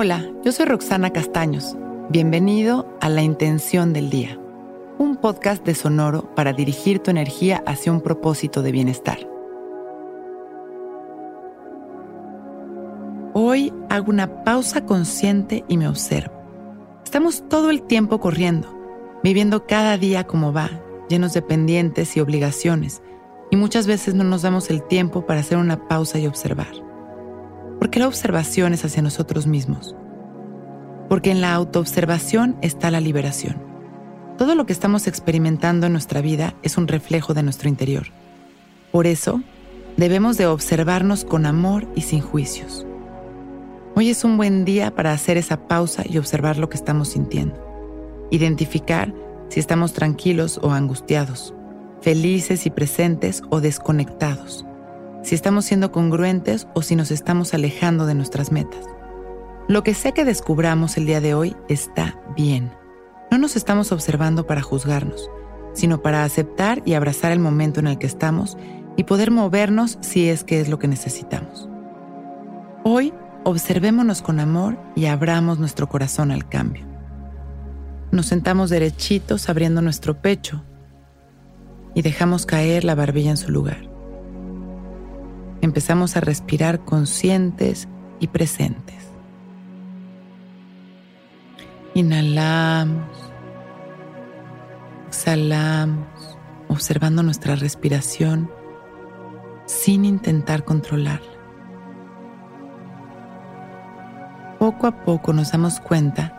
Hola, yo soy Roxana Castaños. Bienvenido a La Intención del Día, un podcast de Sonoro para dirigir tu energía hacia un propósito de bienestar. Hoy hago una pausa consciente y me observo. Estamos todo el tiempo corriendo, viviendo cada día como va, llenos de pendientes y obligaciones, y muchas veces no nos damos el tiempo para hacer una pausa y observar. ¿Por qué la observación es hacia nosotros mismos? Porque en la autoobservación está la liberación. Todo lo que estamos experimentando en nuestra vida es un reflejo de nuestro interior. Por eso, debemos de observarnos con amor y sin juicios. Hoy es un buen día para hacer esa pausa y observar lo que estamos sintiendo. Identificar si estamos tranquilos o angustiados, felices y presentes o desconectados si estamos siendo congruentes o si nos estamos alejando de nuestras metas. Lo que sé que descubramos el día de hoy está bien. No nos estamos observando para juzgarnos, sino para aceptar y abrazar el momento en el que estamos y poder movernos si es que es lo que necesitamos. Hoy observémonos con amor y abramos nuestro corazón al cambio. Nos sentamos derechitos abriendo nuestro pecho y dejamos caer la barbilla en su lugar empezamos a respirar conscientes y presentes. Inhalamos, exhalamos, observando nuestra respiración sin intentar controlarla. Poco a poco nos damos cuenta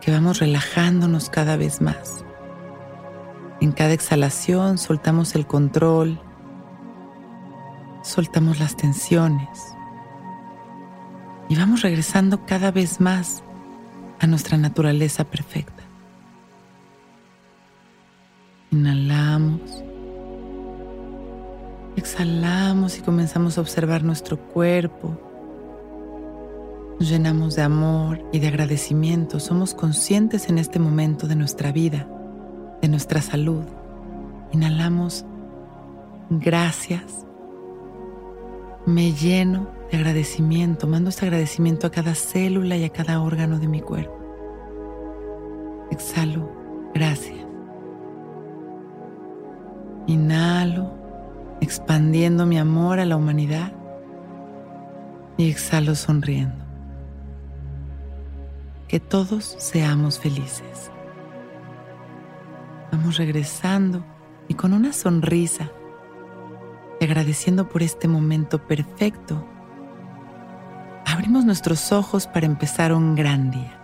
que vamos relajándonos cada vez más. En cada exhalación soltamos el control soltamos las tensiones y vamos regresando cada vez más a nuestra naturaleza perfecta. Inhalamos, exhalamos y comenzamos a observar nuestro cuerpo. Nos llenamos de amor y de agradecimiento. Somos conscientes en este momento de nuestra vida, de nuestra salud. Inhalamos, gracias me lleno de agradecimiento, mando este agradecimiento a cada célula y a cada órgano de mi cuerpo. Exhalo, gracias. Inhalo, expandiendo mi amor a la humanidad. Y exhalo sonriendo. Que todos seamos felices. Vamos regresando y con una sonrisa agradeciendo por este momento perfecto, abrimos nuestros ojos para empezar un gran día.